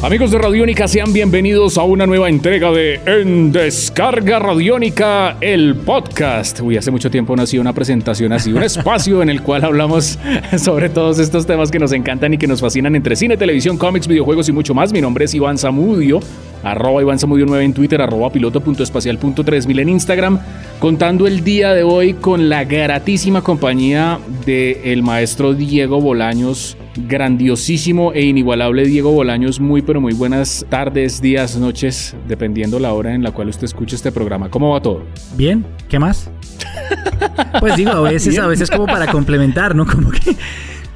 Amigos de Radiónica, sean bienvenidos a una nueva entrega de En Descarga Radiónica, el podcast. Uy, hace mucho tiempo no hacía una presentación así, un espacio en el cual hablamos sobre todos estos temas que nos encantan y que nos fascinan entre cine, televisión, cómics, videojuegos y mucho más. Mi nombre es Iván Zamudio, arroba Iván Zamudio 9 en Twitter, arroba piloto.espacial.3000 en Instagram, contando el día de hoy con la gratísima compañía del el maestro Diego Bolaños grandiosísimo e inigualable Diego Bolaños. Muy, pero muy buenas tardes, días, noches, dependiendo la hora en la cual usted escuche este programa. ¿Cómo va todo? Bien, ¿qué más? Pues digo, a veces, a veces como para complementar, ¿no? Como que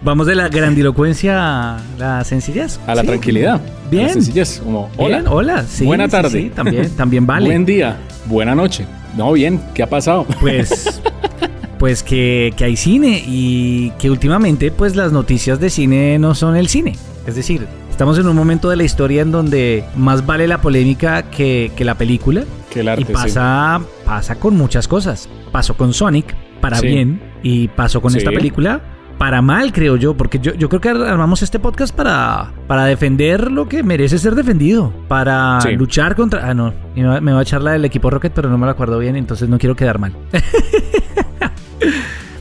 vamos de la grandilocuencia a la sencillez. A la Sí. tranquilidad. Bien. A la sencillez. Como, hola. Bien, hola. Sí, Buena sí, tarde. Sí, también, también vale. Buen día. Buena noche. No, bien. ¿Qué ha pasado? Pues, pues que, que hay cine y que últimamente pues las noticias de cine no son el cine. Es decir, estamos en un momento de la historia en donde más vale la polémica que, que la película. Que el arte, y pasa, pasa con muchas cosas. Pasó con Sonic, para Sí. bien, y pasó con Sí. esta película. Para mal, creo yo, porque yo, yo creo que armamos este podcast para, para defender lo que merece ser defendido, para Sí. luchar contra... Ah, no, me va, me va a echar la del equipo Rocket, pero no me la acuerdo bien, entonces no quiero quedar mal.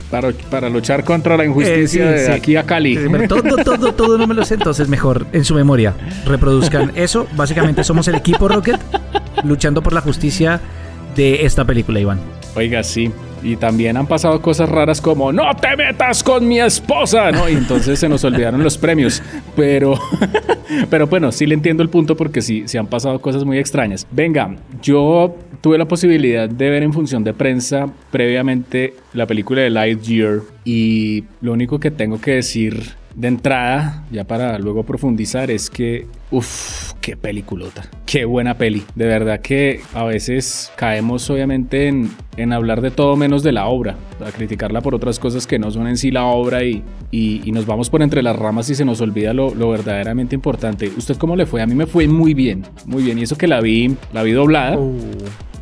Para, para luchar contra la injusticia Eh, sí, de sí. aquí a Cali. Todo, todo, todo no me lo sé, entonces mejor en su memoria reproduzcan eso. Básicamente somos el equipo Rocket luchando por la justicia de esta película, Iván. Oiga, sí. Y también han pasado cosas raras como ¡No te metas con mi esposa! ¿no? Y entonces se nos olvidaron los premios. Pero, pero bueno, sí le entiendo el punto porque sí, sí han pasado cosas muy extrañas. Venga, yo tuve la posibilidad de ver en función de prensa previamente la película de Lightyear y lo único que tengo que decir de entrada, ya para luego profundizar, es que, uff, qué peliculota, qué buena peli. De verdad que a veces caemos obviamente en, en hablar de todo menos de la obra, a criticarla por otras cosas que no son en sí la obra y, y- y nos vamos por entre las ramas y se nos olvida lo, lo verdaderamente importante. ¿Usted cómo le fue? A mí me fue muy bien, muy bien. Y eso que la vi, la vi doblada.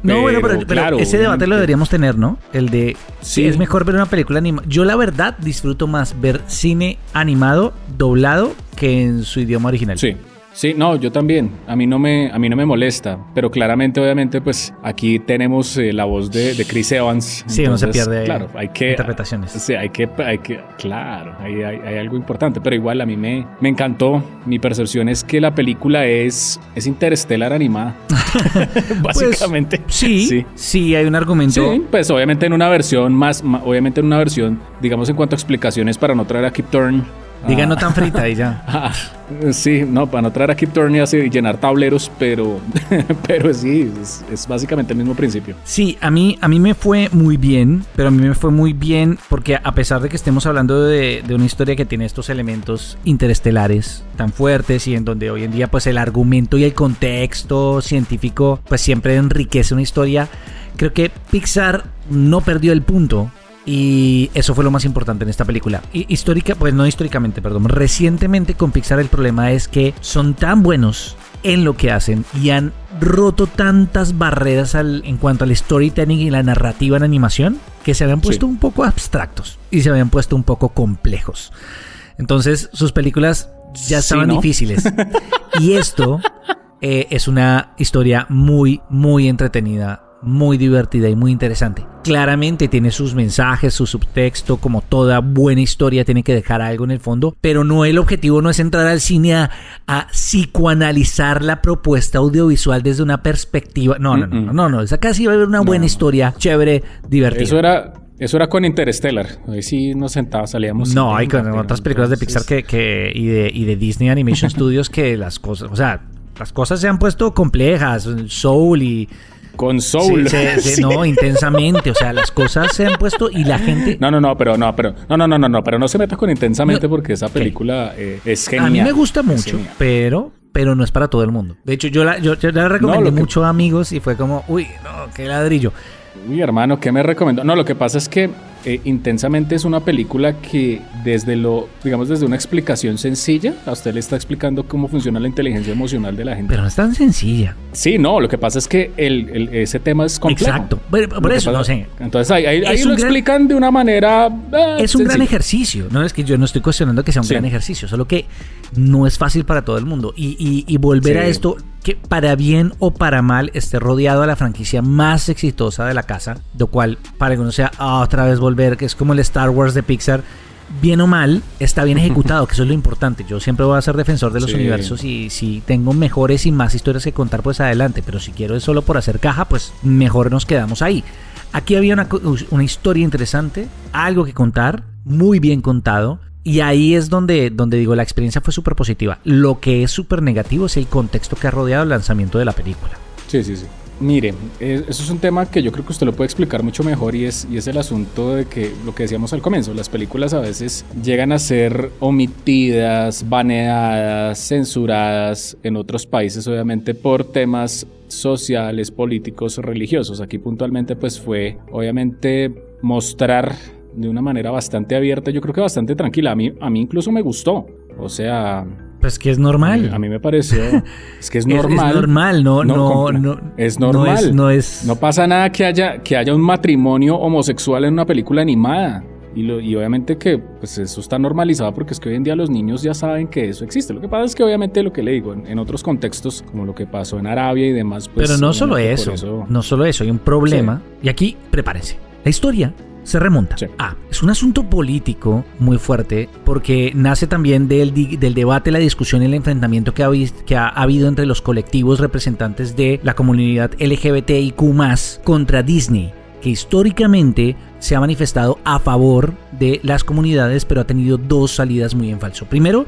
No, bueno, pero, Pero, claro, ese debate lo deberíamos tener, ¿no? El de Sí. si es mejor ver una película animada. Yo la verdad disfruto más ver cine animado doblado que en su idioma original. Sí. Sí, no, yo también. A mí no me, a mí no me molesta, pero claramente, obviamente, pues aquí tenemos eh, la voz de, de Chris Evans. Sí, uno se pierde Claro, hay que interpretaciones. Sí, hay que, hay que, claro, hay, hay- hay algo importante, pero igual a mí me, me encantó. Mi percepción es que la película es, es interestelar animada, básicamente. Pues, sí, sí, Sí. hay un argumento. Sí, pues obviamente en una versión más, ma- obviamente en una versión, digamos en cuanto a explicaciones para no traer a Kip Thorne. Diga a- no tan frita y ya. Ah, sí, no, para no traer a Kip Thorne y llenar tableros, pero, pero sí, es, es básicamente el mismo principio. Sí, a mí, a mí me fue muy bien, pero a mí me fue muy bien porque a pesar de que estemos hablando de, de una historia que tiene estos elementos interestelares tan fuertes y en donde hoy en día pues el argumento y el contexto científico pues siempre enriquece una historia, creo que Pixar no perdió el punto. Y eso fue lo más importante en esta película. Y histórica, pues no históricamente, perdón. Recientemente con Pixar el problema es que son tan buenos en lo que hacen y han roto tantas barreras al- en cuanto al storytelling y la narrativa en animación que se habían puesto Sí. un poco abstractos y se habían puesto un poco complejos. Entonces sus películas ya Sí, estaban ¿no? difíciles. y esto eh, es una historia muy, muy entretenida, muy divertida y muy interesante. Claramente tiene sus mensajes, su subtexto, como toda buena historia tiene que dejar algo en el fondo, pero no el objetivo no es entrar al cine a, a psicoanalizar la propuesta audiovisual desde una perspectiva. No, no, no, no, no, no. Es acá sí va a haber una buena no. historia, chévere, divertida. Eso era, eso era con Interstellar. Ahí sí nos sentábamos, salíamos. No, hay con otras películas de Pixar que, que- y, de, y de Disney Animation Studios que las cosas, o sea, las cosas se han puesto complejas, Soul y Con Soul. Sí, sí, sí, no, intensamente, o sea, las cosas se han puesto y la gente No, no, no, pero no, pero no, no, no, no, no, pero no se meta con intensamente No. porque esa película eh, es genial. a mí me gusta mucho, pero pero no es para todo el mundo. De hecho, yo la, yo, yo la recomendé lo que- mucho a amigos y fue como, uy, no, qué ladrillo. Uy, hermano, ¿qué me recomendó? No, lo que pasa es que eh, intensamente es una película que desde lo, digamos, desde una explicación sencilla, a usted le está explicando cómo funciona la inteligencia emocional de la gente. Pero no es tan sencilla. Sí, no, lo que pasa es que el, el- ese tema es complejo. Exacto. Por, eso, no pasa- sé. Entonces ahí, lo gran- explican de una manera... eh, Es un gran ejercicio, no es que yo no estoy cuestionando que sea un Sí. gran ejercicio, solo que no es fácil para todo el mundo. Y, y- y volver Sí. a esto, que para bien o para mal esté rodeado a la franquicia más exitosa de la casa, lo cual para algunos sea ah, otra vez volver, que es como el Star Wars de Pixar. Bien o mal, está bien ejecutado, que eso es lo importante. Yo siempre voy a ser defensor de los Sí. universos y si tengo mejores y más historias que contar, pues adelante. Pero si quiero es solo por hacer caja, pues mejor nos quedamos ahí. Aquí había una historia interesante, algo que contar, muy bien contado. Y ahí es donde, donde digo, la experiencia fue súper positiva. Lo que es súper negativo es el contexto que ha rodeado el lanzamiento de la película. Sí, sí, sí. Mire, eh, eso es un tema que yo creo que usted lo puede explicar mucho mejor y es, y es el asunto de que lo que decíamos al comienzo, las películas a veces llegan a ser omitidas, baneadas, censuradas en otros países, obviamente por temas sociales, políticos, religiosos. Aquí puntualmente pues fue obviamente mostrar de una manera bastante abierta, yo creo que bastante tranquila. A mí, a mí incluso me gustó. O sea, Pues que es normal. a mí me pareció. Es que es Es- es normal. normal, no- no- no- es no normal. es- no es- No pasa nada que haya, que haya un matrimonio homosexual en una película animada. Y, lo- y obviamente que pues eso está normalizado porque es que hoy en día los niños ya saben que eso existe. Lo que pasa es que obviamente lo que le digo, en, en otros contextos, como lo que pasó en Arabia y demás, pues... Pero no solo eso, no solo eso, hay un problema. Y aquí, prepárense. La historia se remonta Sí. a. Es un asunto político muy fuerte porque nace también del, del debate, la discusión y el enfrentamiento que ha, que ha habido entre los colectivos representantes de la comunidad LGBTIQ contra Disney, que históricamente se ha manifestado a favor de las comunidades, pero ha tenido dos salidas muy en falso. Primero,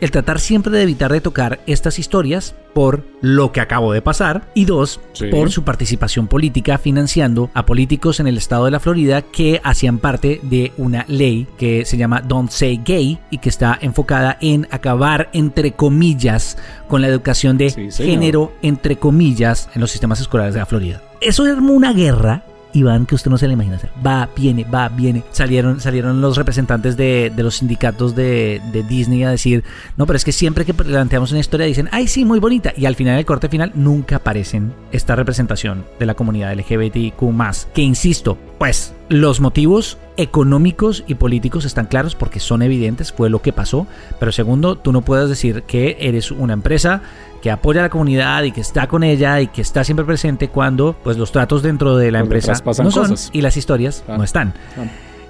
el tratar siempre de evitar de tocar estas historias por lo que acabo de pasar y dos, Sí. por su participación política financiando a políticos en el estado de la Florida que hacían parte de una ley que se llama Don't Say Gay y que está enfocada en acabar entre comillas con la educación de Sí, género entre comillas en los sistemas escolares de la Florida. Eso armó una guerra Iván, que usted no se le imagina. sea, va, viene, va, viene. Salieron, salieron los representantes de, de los sindicatos de, de Disney a decir, no, pero es que siempre que planteamos una historia dicen, ay, sí, muy bonita. Y al final del corte final nunca aparecen esta representación de la comunidad LGBTIQ que insisto, pues los motivos económicos y políticos están claros porque son evidentes, fue lo que pasó. Pero segundo, tú no puedes decir que eres una empresa que apoya a la comunidad y que está con ella y que está siempre presente cuando pues los tratos dentro de la empresa no son cosas. y las historias no están.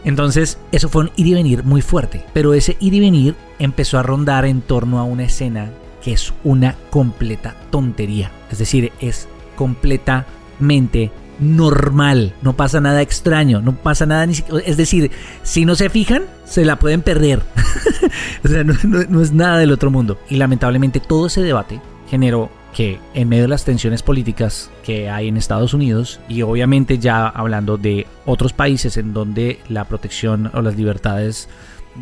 Entonces, eso fue un ir y venir muy fuerte. Pero ese ir y venir empezó a rondar en torno a una escena que es una completa tontería. Es decir, es completamente normal. No pasa nada extraño. No pasa nada ni siquiera. Es decir, si no se fijan, se la pueden perder. o sea, no, no- no es nada del otro mundo. Y lamentablemente todo ese debate generó que en medio de las tensiones políticas que hay en Estados Unidos y obviamente ya hablando de otros países en donde la protección o las libertades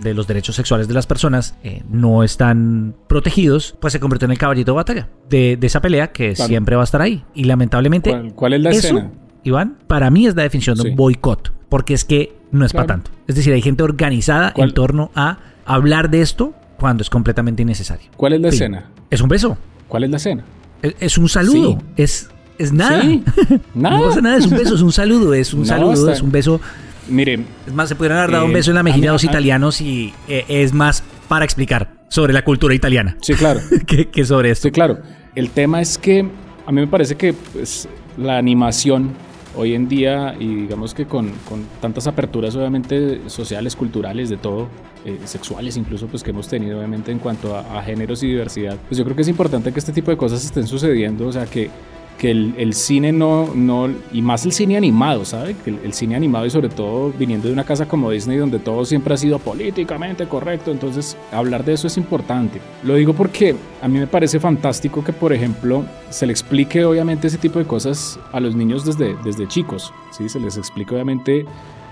de los derechos sexuales de las personas eh, no están protegidos, pues se convirtió en el caballito de batalla de, de esa pelea que Claro. siempre va a estar ahí. Y lamentablemente, ¿Cuál, cuál es la eso, escena? Iván, para mí es la definición de un boicot, porque es que no es Claro. para tanto. Es decir, hay gente organizada ¿Cuál? en torno a hablar de esto cuando es completamente innecesario. ¿Cuál es la Fin. escena? Es un beso. ¿Cuál es la escena? Es, es un saludo. Sí. Es, es nada. Sí, nada. No pasa nada, es un beso, es un saludo, es un No, saludo, está- es un beso. Mire, Es más, se pudieran haber dado un Eh, beso en la mejilla a dos a- italianos y eh, es más para explicar sobre la cultura italiana sí, claro. que, que sobre esto. Sí, claro. El tema es que a mí me parece que pues, la animación hoy en día, y digamos que con, con tantas aperturas obviamente sociales, culturales, de todo, eh, sexuales incluso, pues que hemos tenido obviamente en cuanto a, a géneros y diversidad, pues yo creo que es importante que este tipo de cosas estén sucediendo, o sea, que, que el, el cine no, no, y más el cine animado, ¿sabe? El, el cine animado y sobre todo viniendo de una casa como Disney donde todo siempre ha sido políticamente correcto, entonces hablar de eso es importante. Lo digo porque a mí me parece fantástico que, por ejemplo, se le explique obviamente ese tipo de cosas a los niños desde, desde chicos, ¿sí? Se les explique obviamente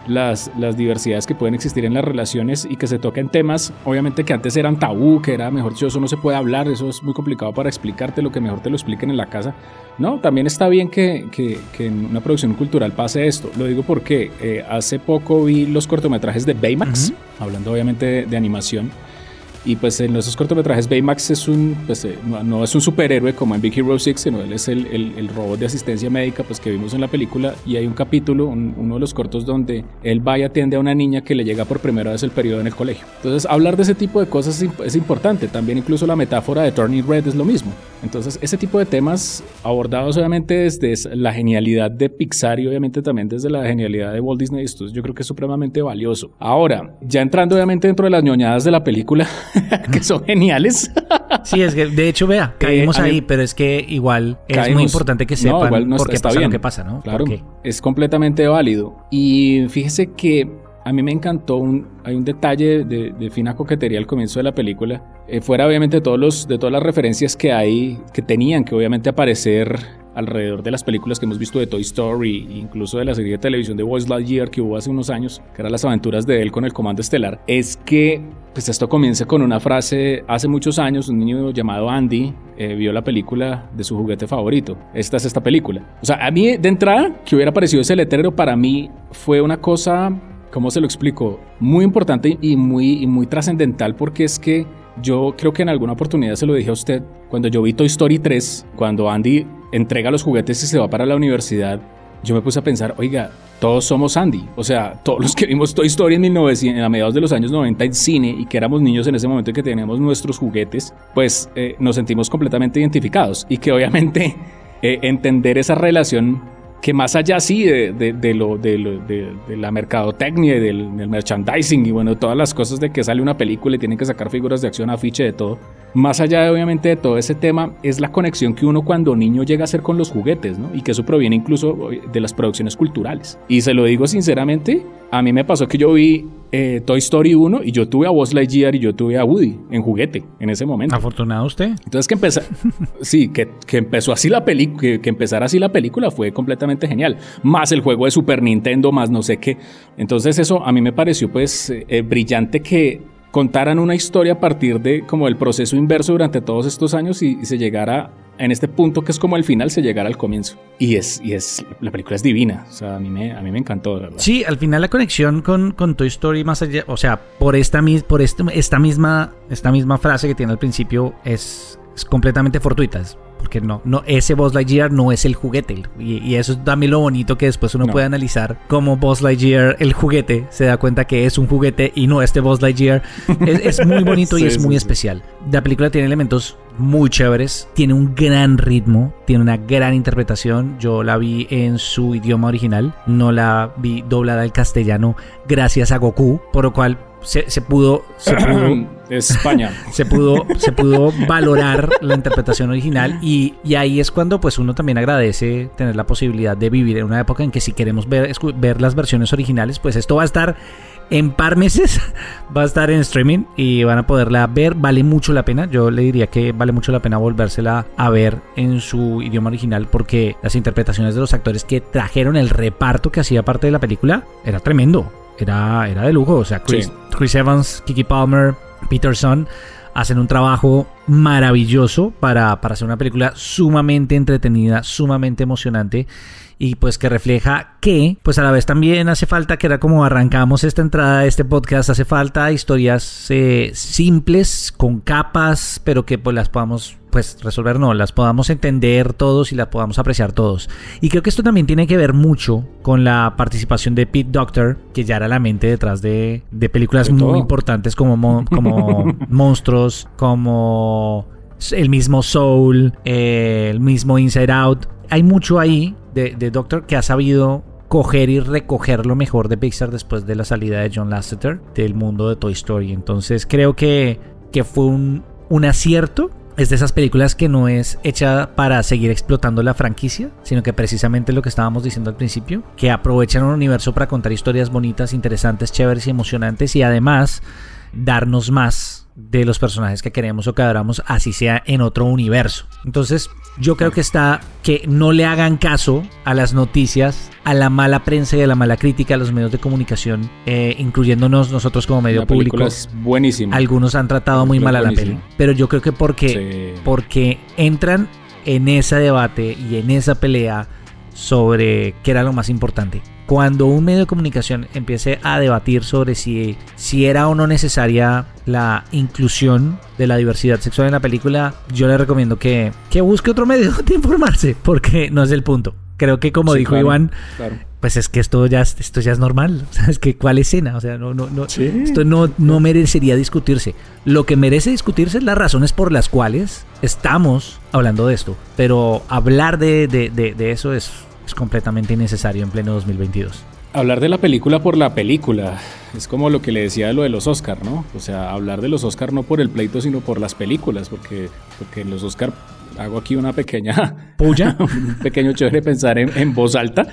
las, las diversidades que pueden existir en las relaciones y que se toquen temas, obviamente que antes eran tabú, que era mejor dicho, eso no se puede hablar, eso es muy complicado para explicarte, lo que mejor te lo expliquen en la casa. No, también está bien que, que, que en una producción cultural pase esto. Lo digo porque eh, hace poco vi los cortometrajes de Baymax, hablando obviamente de, de animación. Y pues en esos cortometrajes Baymax es un, pues, eh, no, es un superhéroe como en Big Hero 6, sino él es el, el, el, robot de asistencia médica pues, que vimos en la película. Y hay un capítulo, un, uno de los cortos, donde él va y atiende a una niña que le llega por primera vez el periodo en el colegio. Entonces hablar de ese tipo de cosas es, es importante. También incluso la metáfora de Turning Red es lo mismo. Entonces ese tipo de temas abordados obviamente desde la genialidad de Pixar y obviamente también desde la genialidad de Walt Disney, esto yo creo que es supremamente valioso. Ahora, ya entrando obviamente dentro de las ñoñadas de la película, que son geniales. Sí, es que de hecho, vea, caímos eh, ahí, mí, pero es que igual es caímos. muy importante que sepan no, igual no por qué está pasa bien. lo que pasa, ¿no? Claro, es completamente válido. Y fíjese que a mí me encantó un, hay un detalle de, de, fina coquetería al comienzo de la película. Eh, fuera obviamente todos los, de todas las referencias que hay, que tenían que obviamente aparecer alrededor de las películas que hemos visto de Toy Story, incluso de la serie de televisión de Buzz Lightyear que hubo hace unos años, que eran las aventuras de él con el Comando Estelar, es que pues esto comienza con una frase, hace muchos años un niño llamado Andy eh, vio la película de su juguete favorito, esta es esta película. O sea, a mí de entrada, que hubiera aparecido ese letrero, para mí fue una cosa, ¿cómo se lo explico? Muy importante y muy, y muy trascendental porque es que yo creo que en alguna oportunidad se lo dije a usted, cuando yo vi Toy Story 3, cuando Andy entrega los juguetes y se va para la universidad, yo me puse a pensar, oiga, todos somos Andy. O sea, todos los que vimos Toy Story en, 1900, a mediados de los años 90 en cine y que éramos niños en ese momento y que teníamos nuestros juguetes, pues eh, nos sentimos completamente identificados. Y que obviamente eh, entender esa relación que más allá sí de, de, de lo, de, lo, de, la mercadotecnia y del, del, merchandising y bueno, todas las cosas de que sale una película y tienen que sacar figuras de acción, afiche, de todo, más allá de obviamente de todo ese tema, es la conexión que uno cuando niño llega a hacer con los juguetes, ¿no? Y que eso proviene incluso de las producciones culturales. Y se lo digo sinceramente, a mí me pasó que yo vi eh, Toy Story 1 y yo tuve a Buzz Lightyear y yo tuve a Woody en juguete en ese momento. Afortunado usted. Entonces que empezó, sí, que, que, empezó así la película, que, que, empezara así la película fue completamente genial. Más el juego de Super Nintendo, más no sé qué. Entonces eso a mí me pareció pues eh, brillante que contaran una historia a partir de como el proceso inverso durante todos estos años y, y se llegara en este punto que es como el final se llegara al comienzo. Y es, y es, la película es divina. O sea, a mí me, a mí me encantó, verdad. Sí, al final la conexión con, con Toy Story más allá, o sea, por esta, por este, esta misma, esta misma frase que tiene al principio es, es completamente fortuita. Es porque no, no, ese Buzz Lightyear no es el juguete. Y, y eso es también lo bonito que después uno no. puede analizar cómo Buzz Lightyear, el juguete, se da cuenta que es un juguete y no este Buzz Lightyear. Es, es muy bonito sí, y es muy sí, especial. La película tiene elementos muy chéveres, tiene un gran ritmo, tiene una gran interpretación. Yo la vi en su idioma original, no la vi doblada al castellano gracias a Goku, por lo cual se, se, pudo, se pudo España se pudo se pudo valorar la interpretación original y, y, ahí es cuando pues uno también agradece tener la posibilidad de vivir en una época en que si queremos ver, ver las versiones originales pues esto va a estar en par meses va a estar en streaming y van a poderla ver vale mucho la pena yo le diría que vale mucho la pena volvérsela a ver en su idioma original porque las interpretaciones de los actores que trajeron el reparto que hacía parte de la película era tremendo era, era de lujo. O sea, Chris, sí. Chris Evans, Kiki Palmer, Peterson hacen un trabajo maravilloso para, para hacer una película sumamente entretenida, sumamente emocionante y pues que refleja que pues a la vez también hace falta que era como arrancamos esta entrada de este podcast hace falta historias eh, simples con capas pero que pues las podamos pues resolver no, las podamos entender todos y las podamos apreciar todos. Y creo que esto también tiene que ver mucho con la participación de Pete Doctor, que ya era la mente detrás de, de películas de muy importantes como, como Monstruos, como el mismo Soul, eh, el mismo Inside Out. Hay mucho ahí de, de Doctor que ha sabido coger y recoger lo mejor de Pixar después de la salida de John Lasseter del mundo de Toy Story. Entonces creo que, que fue un, un acierto es de esas películas que no es hecha para seguir explotando la franquicia, sino que precisamente lo que estábamos diciendo al principio, que aprovechan un universo para contar historias bonitas, interesantes, chéveres y emocionantes y además darnos más de los personajes que queremos o que adoramos, así sea en otro universo. Entonces, yo creo que está que no le hagan caso a las noticias, a la mala prensa y a la mala crítica a los medios de comunicación, eh, incluyéndonos nosotros como medio público. Es buenísimo. Algunos han tratado muy mal a la peli, pero yo creo que porque, porque entran en ese debate y en esa pelea sobre qué era lo más importante. Cuando un medio de comunicación empiece a debatir sobre si, si era o no necesaria la inclusión de la diversidad sexual en la película, yo le recomiendo que, que busque otro medio de informarse, porque no es el punto. Creo que como dijo Iván, pues es que esto ya, esto ya es normal. O sea, es que cuál escena, o sea, no, no, no, esto no, no merecería discutirse. Lo que merece discutirse es las razones por las cuales estamos hablando de esto. Pero hablar de, de, de, eso es, es completamente innecesario en pleno 2022 hablar de la película por la película. Es como lo que le decía de lo de los Oscar, ¿no? O sea, hablar de los Oscar no por el pleito, sino por las películas, porque, porque en los Oscar hago aquí una pequeña puya, un pequeño chévere pensar en, voz alta.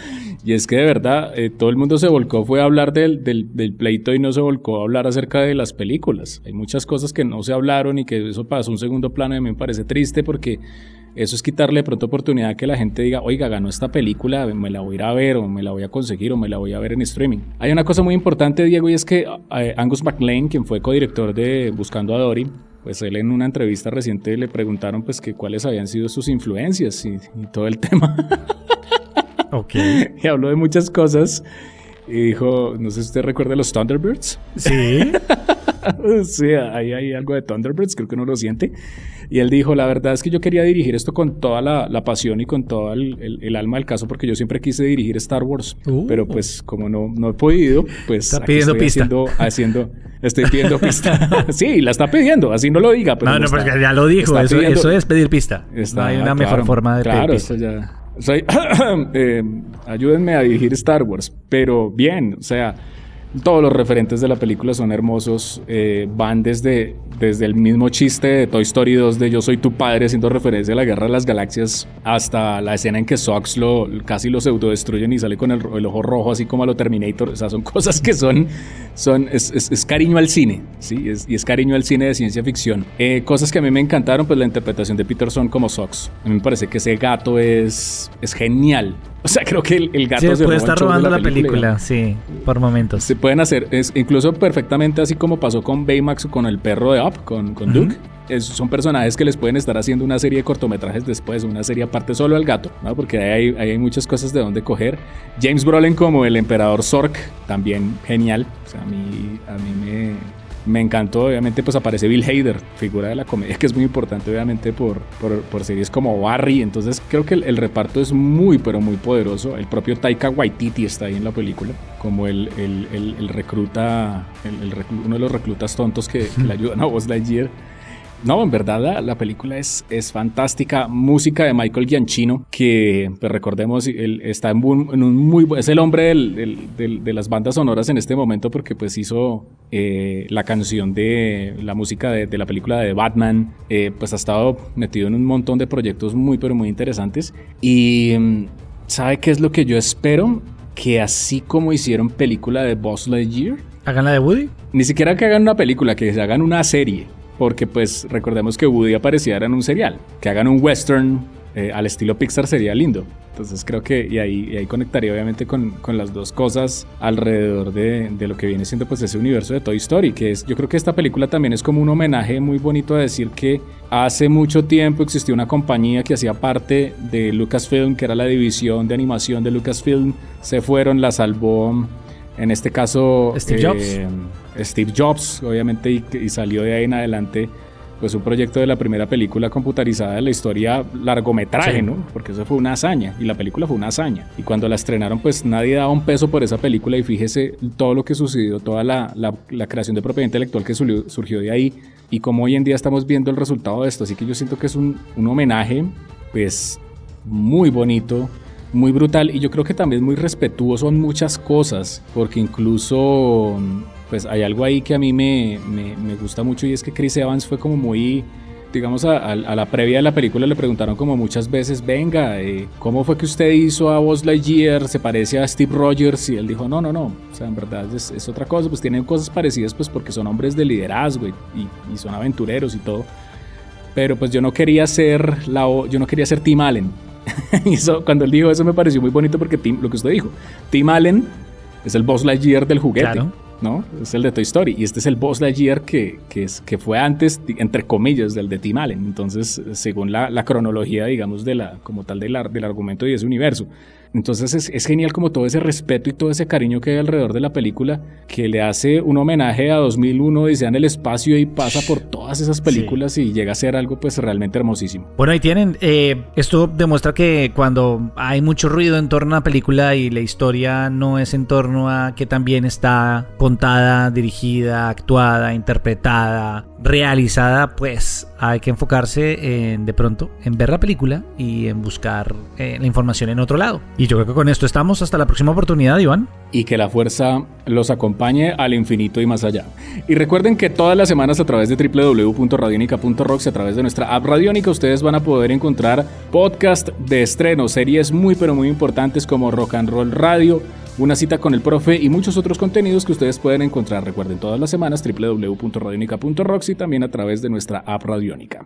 Y es que de verdad eh, todo el mundo se volcó fue a hablar del, del, del, pleito y no se volcó a hablar acerca de las películas. Hay muchas cosas que no se hablaron y que eso pasó un segundo plano y a mí me parece triste porque eso es quitarle de pronto oportunidad que la gente diga, oiga, ganó esta película, me la voy a ir a ver o me la voy a conseguir o me la voy a ver en streaming. Hay una cosa muy importante, Diego, y es que eh, Angus MacLean, quien fue codirector de Buscando a Dory, pues él en una entrevista reciente le preguntaron pues que cuáles habían sido sus influencias y, todo el tema. ok. Y habló de muchas cosas y dijo, no sé si usted recuerda los Thunderbirds. Sí. sí, ahí hay algo de Thunderbirds, creo que uno lo siente. Y él dijo, la verdad es que yo quería dirigir esto con toda la, pasión y con todo el, alma del caso, porque yo siempre quise dirigir Star Wars, uh. pero pues como no, no he podido, pues está pidiendo pista. Haciendo, estoy pidiendo pista. sí, la está pidiendo, así no lo diga. Pero no, no, porque ya lo dijo, eso, eso, es pedir pista. no hay una mejor forma de claro, pedir pista. ya... Eh, ayúdenme a dirigir Star Wars, pero bien, o sea, todos los referentes de la película son hermosos. Eh, van desde, desde el mismo chiste de Toy Story 2 de Yo soy tu padre, haciendo referencia a la Guerra de las Galaxias, hasta la escena en que Sox lo, casi lo pseudo destruyen y sale con el, el, ojo rojo, así como a lo Terminator. O sea, son cosas que son. son es, es, cariño al cine, ¿sí? y es cariño al cine de ciencia ficción. Eh, cosas que a mí me encantaron, pues la interpretación de Peterson como Sox. A mí me parece que ese gato es, es genial. O sea, creo que el, gato se puede estar robando la, película, sí, por momentos. Se pueden hacer, es, incluso perfectamente así como pasó con Baymax o con el perro de Up, con, con Duke. son personajes que les pueden estar haciendo una serie de cortometrajes después, una serie aparte solo al gato, ¿no? porque hay, hay, muchas cosas de donde coger. James Brolin como el emperador Zork, también genial. O sea, a mí, a mí me, me encantó, obviamente, pues aparece Bill Hader, figura de la comedia, que es muy importante, obviamente, por, por, series como Barry. Entonces, creo que el, reparto es muy, pero muy poderoso. El propio Taika Waititi está ahí en la película, como el, el, recluta, uno de los reclutas tontos que, le ayudan a Buzz Lightyear. No, en verdad la, película es, es fantástica. Música de Michael Gianchino, que pues, recordemos, él está en un, muy es el hombre de las bandas sonoras en este momento porque pues hizo eh, la canción de la música de, la película de Batman. Eh, pues ha estado metido en un montón de proyectos muy pero muy interesantes. Y mm, ¿sabe qué es lo que yo espero? Que así como hicieron película de Boss Lightyear, ¿Hagan la de Woody? Ni siquiera que hagan una película, que se hagan una serie porque pues recordemos que Woody apareciera en un serial, que hagan un western eh, al estilo Pixar sería lindo. Entonces creo que y ahí, ahí conectaría obviamente con, con, las dos cosas alrededor de, de, lo que viene siendo pues ese universo de Toy Story, que es yo creo que esta película también es como un homenaje muy bonito a decir que hace mucho tiempo existió una compañía que hacía parte de Lucasfilm, que era la división de animación de Lucasfilm, se fueron, la salvó en este caso Steve Jobs. Eh, Steve Jobs, obviamente, y, salió de ahí en adelante pues un proyecto de la primera película computarizada de la historia largometraje, ¿no? Porque eso fue una hazaña y la película fue una hazaña. Y cuando la estrenaron, pues nadie daba un peso por esa película y fíjese todo lo que sucedió, toda la, la, creación de propiedad intelectual que surgió, de ahí y cómo hoy en día estamos viendo el resultado de esto. Así que yo siento que es un, un homenaje, pues muy bonito muy brutal y yo creo que también muy respetuoso en muchas cosas, porque incluso pues hay algo ahí que a mí me, me, me, gusta mucho y es que Chris Evans fue como muy digamos, a, la previa de la película le preguntaron como muchas veces, venga, eh, ¿cómo fue que usted hizo a Buzz Lightyear? ¿Se parece a Steve Rogers? Y él dijo, no, no, no, o sea, en verdad es, otra cosa, pues tienen cosas parecidas pues porque son hombres de liderazgo y, y, son aventureros y todo. Pero pues yo no quería ser, la, yo no quería ser Tim Allen. Y eso, cuando él dijo eso me pareció muy bonito porque lo que usted dijo, Tim Allen es el Buzz Lightyear del juguete. ¿no? Es el de Toy Story. Y este es el Buzz Lightyear que, que, es, que fue antes, entre comillas, del de Tim Allen. Entonces, según la, la cronología, digamos, de la, como tal del, del argumento y ese universo. Entonces es, es, genial como todo ese respeto y todo ese cariño que hay alrededor de la película, que le hace un homenaje a 2001 y sea en el espacio y pasa por todas esas películas y llega a ser algo pues realmente hermosísimo. Bueno, ahí tienen, eh, esto demuestra que cuando hay mucho ruido en torno a una película y la historia no es en torno a que también está contada, dirigida, actuada, interpretada, realizada, pues hay que enfocarse en de pronto en ver la película y en buscar eh, la información en otro lado. Y yo creo que con esto estamos hasta la próxima oportunidad, Iván. Y que la fuerza los acompañe al infinito y más allá. Y recuerden que todas las semanas a través de www.radionica.rocks a través de nuestra app Radionica ustedes van a poder encontrar podcast de estreno, series muy pero muy importantes como Rock and Roll Radio, una cita con el profe y muchos otros contenidos que ustedes pueden encontrar, recuerden, todas las semanas www.radionica.rocks y también a través de nuestra app Radionica.